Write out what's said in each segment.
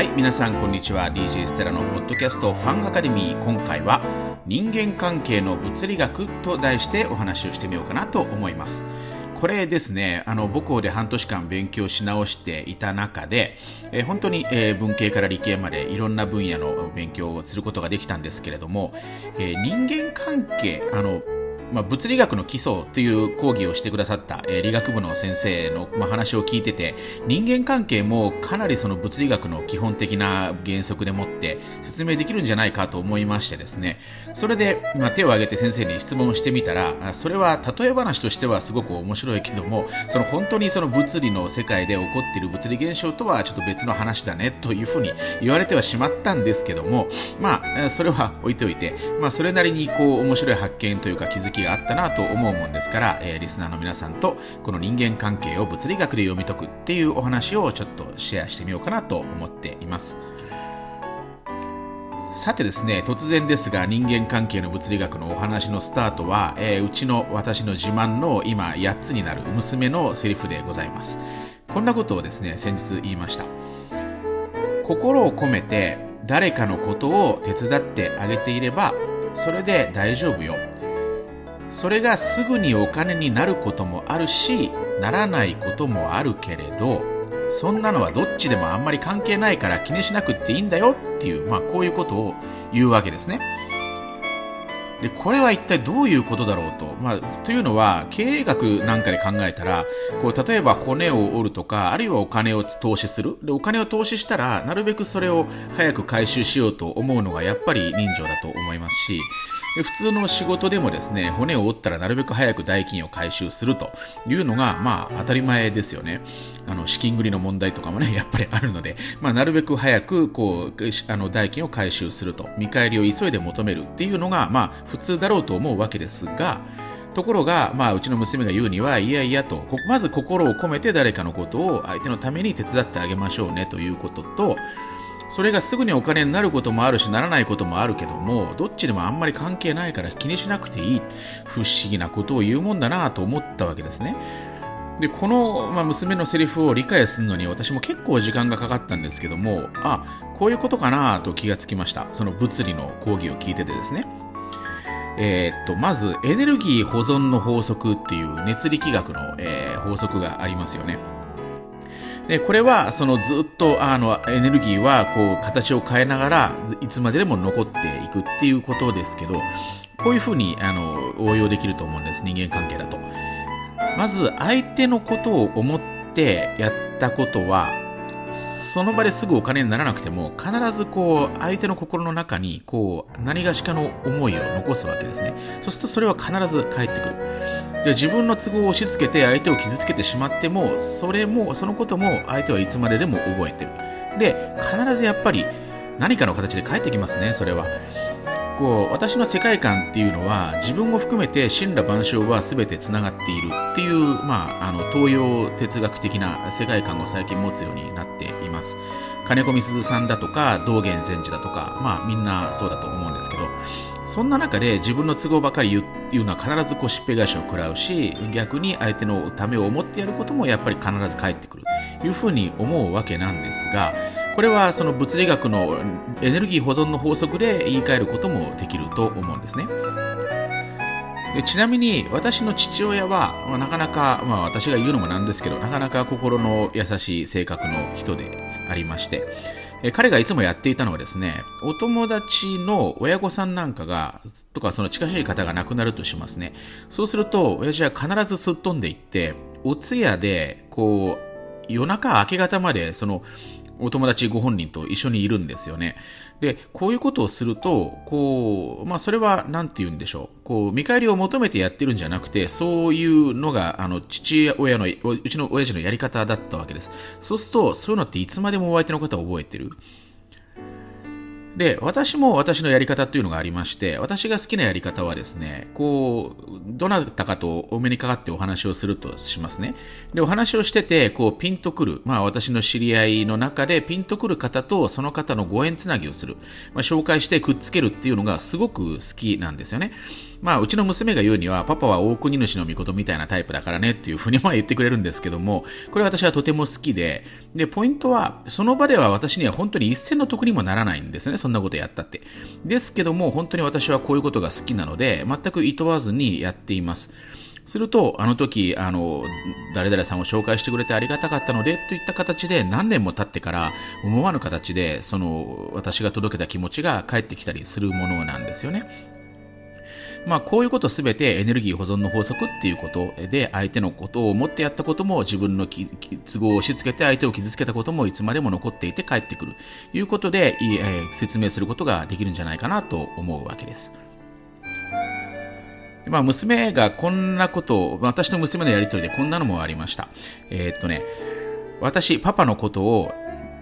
はい、皆さんこんにちは。DJ ステラのポッドキャストファンアカデミー。今回は人間関係の物理学と題してお話をしてみようかなと思います。これですね、あの、母校で半年間勉強し直していた中で、えー、本当に、えー、文系から理系までいろんな分野の勉強をすることができたんですけれども、えー、人間関係、あの、まあ、物理学の基礎という講義をしてくださった、えー、理学部の先生の、まあ、話を聞いてて、人間関係もかなりその物理学の基本的な原則でもって説明できるんじゃないかと思いましてですね、それで、まあ、手を挙げて先生に質問してみたら、それは例え話としてはすごく面白いけども、その本当にその物理の世界で起こっている物理現象とはちょっと別の話だねというふうに言われてはしまったんですけども、まあ、それは置いておいて、まあ、それなりにこう面白い発見というか気づきがあったなと思うもんですから、えー、リスナーの皆さんとこの人間関係を物理学で読み解くっていうお話をちょっとシェアしてみようかなと思っています。さてですね、突然ですが人間関係の物理学のお話のスタートは、えー、うちの私の自慢の今8つになる娘のセリフでございます。こんなことをですね、先日言いました。心を込めて誰かのことを手伝ってあげていれば、それで大丈夫よ。それがすぐにお金になることもあるし、ならないこともあるけれど、そんなのはどっちでもあんまり関係ないから気にしなくっていいんだよっていう、まあこういうことを言うわけですね。で、これは一体どういうことだろうと。まあ、というのは、経営学なんかで考えたら、こう、例えば骨を折るとか、あるいはお金を投資する。で、お金を投資したら、なるべくそれを早く回収しようと思うのが、やっぱり人情だと思いますし、普通の仕事でもですね、骨を折ったらなるべく早く代金を回収するというのが、まあ、当たり前ですよね。あの、資金繰りの問題とかもね、やっぱりあるので、まあ、なるべく早く、こう、あの、代金を回収すると、見返りを急いで求めるっていうのが、まあ、普通だろうと思うわけですが、ところが、まあ、うちの娘が言うには、いやいやと、まず心を込めて誰かのことを相手のために手伝ってあげましょうねということと、それがすぐにお金になることもあるし、ならないこともあるけども、どっちでもあんまり関係ないから気にしなくていい。不思議なことを言うもんだなと思ったわけですね。で、この、まあ、娘のセリフを理解するのに私も結構時間がかかったんですけども、あ、こういうことかなと気がつきました。その物理の講義を聞いててですね。えー、っと、まず、エネルギー保存の法則っていう熱力学の、えー、法則がありますよね。で、これは、そのずっと、あの、エネルギーは、こう、形を変えながら、いつまででも残っていくっていうことですけど、こういうふうに、あの、応用できると思うんです、人間関係だと。まず、相手のことを思ってやったことは、その場ですぐお金にならなくても、必ずこう、相手の心の中に、こう、何がしかの思いを残すわけですね。そうするとそれは必ず返ってくる。で自分の都合を押し付けて相手を傷つけてしまっても、それも、そのことも相手はいつまででも覚えてる。で、必ずやっぱり何かの形で返ってきますね、それは。こう、私の世界観っていうのは、自分を含めて神羅万象は全て繋がっているっていう、まあ、あの、東洋哲学的な世界観を最近持つようになっています。金子みすずさんだとか、道元禅師だとか、まあ、みんなそうだと思うんですけど、そんな中で自分の都合ばかり言うのは必ずこうしっぺ返しを食らうし、逆に相手のためを思ってやることもやっぱり必ず返ってくるというふうに思うわけなんですが、これはその物理学のエネルギー保存の法則で言い換えることもできると思うんですね。でちなみに私の父親は、まあ、なかなか、まあ私が言うのもなんですけど、なかなか心の優しい性格の人でありまして、え彼がいつもやっていたのはですね、お友達の親御さんなんかが、とかその近しい方が亡くなるとしますね。そうすると、親父は必ずすっ飛んでいって、お通夜で、こう、夜中明け方まで、その、お友達ご本人と一緒にいるんですよね。で、こういうことをすると、こう、まあ、それは、なんて言うんでしょう。こう、見返りを求めてやってるんじゃなくて、そういうのが、あの、父親の、うちの親父のやり方だったわけです。そうすると、そういうのっていつまでもお相手の方を覚えてる。で、私も私のやり方っていうのがありまして、私が好きなやり方はですね、こう、どなたかとお目にかかってお話をするとしますね。で、お話をしてて、こう、ピンとくる。まあ、私の知り合いの中でピンとくる方とその方のご縁つなぎをする。まあ、紹介してくっつけるっていうのがすごく好きなんですよね。まあ、うちの娘が言うには、パパは大国主の御事みたいなタイプだからねっていうふうにまあ言ってくれるんですけども、これ私はとても好きで、で、ポイントは、その場では私には本当に一銭の得にもならないんですね。そんなことやったって。ですけども、本当に私はこういうことが好きなので、全く厭わずにやっています。すると、あの時、あの、誰々さんを紹介してくれてありがたかったので、といった形で何年も経ってから思わぬ形で、その、私が届けた気持ちが返ってきたりするものなんですよね。まあ、こういうことすべてエネルギー保存の法則っていうことで、相手のことを思ってやったことも自分の都合を押し付けて相手を傷つけたこともいつまでも残っていて帰ってくる。いうことで、えー、説明することができるんじゃないかなと思うわけです。まあ、娘がこんなことを、私の娘のやりとりでこんなのもありました。えー、っとね、私、パパのことを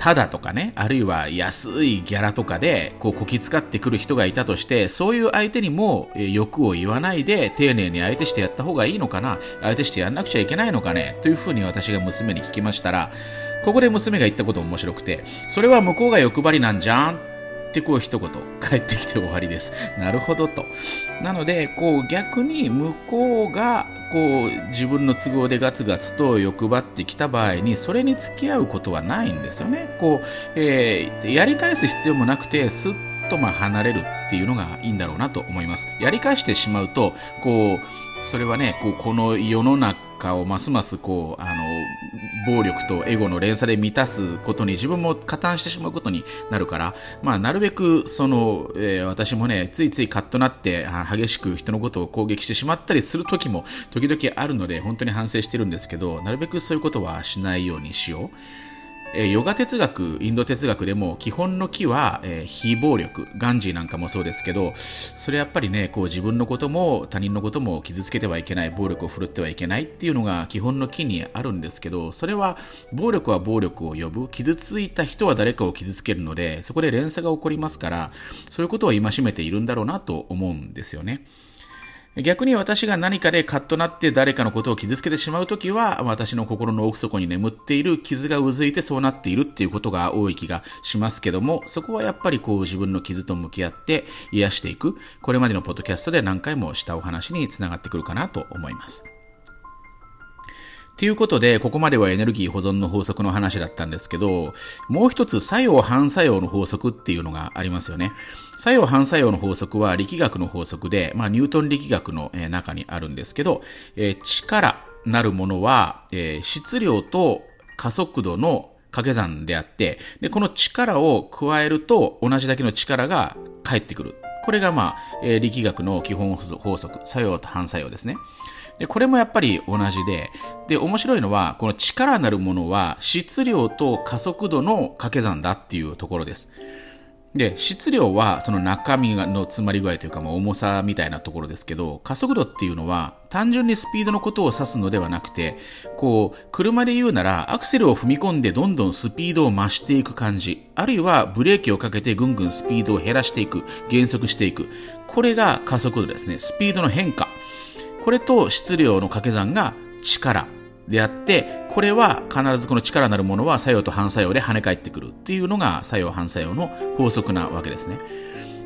ただとかね、あるいは安いギャラとかで、こう、こき使ってくる人がいたとして、そういう相手にも欲を言わないで、丁寧に相手してやった方がいいのかな相手してやんなくちゃいけないのかねというふうに私が娘に聞きましたら、ここで娘が言ったこと面白くて、それは向こうが欲張りなんじゃんってこう一言帰ってきて終わりです。なるほどと。なので、こう逆に向こうがこう自分の都合でガツガツと欲張ってきた場合にそれに付き合うことはないんですよね。こう、えー、やり返す必要もなくてすっとま離れるっていうのがいいんだろうなと思います。やり返してしまうとこうそれはねこうこの世の中果をますますこう、あの、暴力とエゴの連鎖で満たすことに自分も加担してしまうことになるから、まあ、なるべく、その、えー、私もね、ついついカッとなって、激しく人のことを攻撃してしまったりする時も時々あるので、本当に反省してるんですけど、なるべくそういうことはしないようにしよう。えヨガ哲学、インド哲学でも基本の木は、えー、非暴力、ガンジーなんかもそうですけど、それやっぱりね、こう自分のことも他人のことも傷つけてはいけない、暴力を振るってはいけないっていうのが基本の木にあるんですけど、それは暴力は暴力を呼ぶ、傷ついた人は誰かを傷つけるので、そこで連鎖が起こりますから、そういうことを戒めているんだろうなと思うんですよね。逆に私が何かでカッとなって誰かのことを傷つけてしまうときは、私の心の奥底に眠っている傷がうずいてそうなっているっていうことが多い気がしますけども、そこはやっぱりこう自分の傷と向き合って癒していく、これまでのポッドキャストで何回もしたお話につながってくるかなと思います。ということで、ここまではエネルギー保存の法則の話だったんですけど、もう一つ作用反作用の法則っていうのがありますよね。作用反作用の法則は力学の法則で、まあ、ニュートン力学の中にあるんですけど、えー、力なるものは、えー、質量と加速度の掛け算であって、で、この力を加えると同じだけの力が返ってくる。これがまあ、えー、力学の基本法則、作用と反作用ですね。で、これもやっぱり同じで、で、面白いのは、この力なるものは質量と加速度の掛け算だっていうところです。で、質量はその中身の詰まり具合というか、まあ、重さみたいなところですけど、加速度っていうのは単純にスピードのことを指すのではなくて、こう、車で言うならアクセルを踏み込んでどんどんスピードを増していく感じ、あるいはブレーキをかけてぐんぐんスピードを減らしていく、減速していく。これが加速度ですね。スピードの変化。これと質量の掛け算が力であって、これは必ずこの力なるものは作用と反作用で跳ね返ってくるっていうのが作用反作用の法則なわけですね。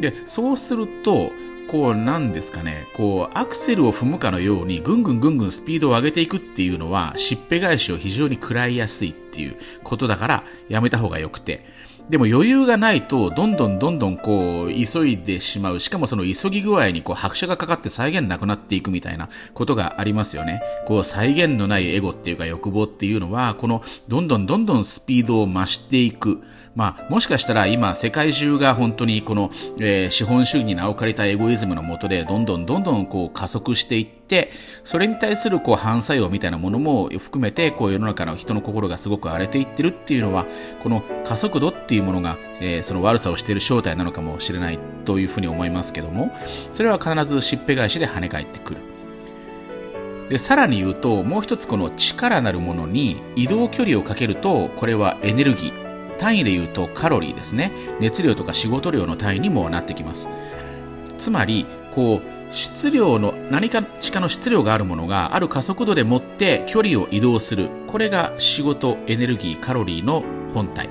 で、そうすると、こうなんですかね、こうアクセルを踏むかのようにぐんぐんぐんぐんスピードを上げていくっていうのはしっぺ返しを非常に食らいやすいっていうことだからやめた方がよくて。でも余裕がないと、どんどんどんどんこう、急いでしまう。しかもその急ぎ具合にこう、拍車がかかって再現なくなっていくみたいなことがありますよね。こう、再現のないエゴっていうか欲望っていうのは、この、どんどんどんどんスピードを増していく。まあ、もしかしたら今、世界中が本当にこの、えー、資本主義に名を借りたエゴイズムのもとで、どんどんどんどんこう、加速していって、それに対するこう、反作用みたいなものも含めて、こう、世の中の人の心がすごく荒れていってるっていうのは、この加速度っていうものが、えー、その悪さをしている正体なのかもしれないというふうに思いますけども、それは必ずしっぺ返しで跳ね返ってくる。で、さらに言うと、もう一つこの力なるものに移動距離をかけると、これはエネルギー。単位で言うとカロリーですね。熱量とか仕事量の単位にもなってきます。つまり、こう、質量の、何かしかの質量があるものがある加速度でもって距離を移動する。これが仕事、エネルギー、カロリーの本体。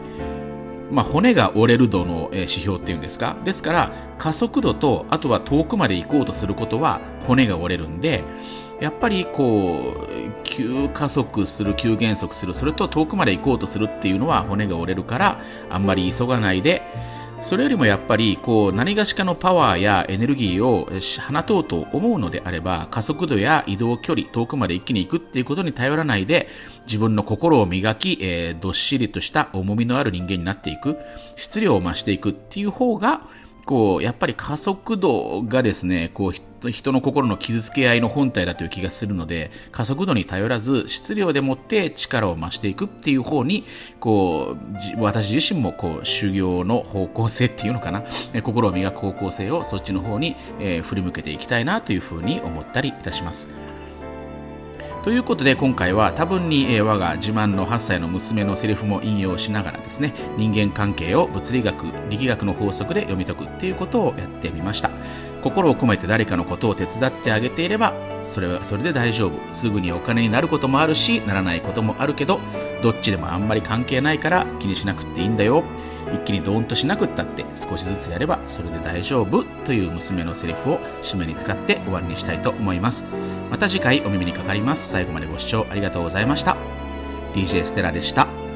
まあ、骨が折れる度の指標っていうんですか？ですから、加速度と、あとは遠くまで行こうとすることは骨が折れるんで、やっぱりこう、急加速する、急減速する、それと遠くまで行こうとするっていうのは骨が折れるから、あんまり急がないで、それよりもやっぱりこう何がしかのパワーやエネルギーを放とうと思うのであれば加速度や移動距離遠くまで一気に行くっていうことに頼らないで自分の心を磨き、えー、どっしりとした重みのある人間になっていく質量を増していくっていう方が構、やっぱり加速度がですね、こう、人の心の傷つけ合いの本体だという気がするので、加速度に頼らず、質量でもって力を増していくっていう方に、こう、私自身もこう、修行の方向性っていうのかな、心を磨く方向性をそっちの方に、えー、振り向けていきたいなというふうに思ったりいたします。ということで今回は多分に、え我が自慢の8歳の娘のセリフも引用しながらですね人間関係を物理学力学の法則で読み解くっていうことをやってみました。心を込めて誰かのことを手伝ってあげていればそれはそれで大丈夫。すぐにお金になることもあるしならないこともあるけどどっちでもあんまり関係ないから気にしなくていいんだよ。一気にドーンとしなくったって少しずつやればそれで大丈夫という娘のセリフを締めに使って終わりにしたいと思います。また次回お耳にかかります。最後までご視聴ありがとうございました。DJ ステラでした。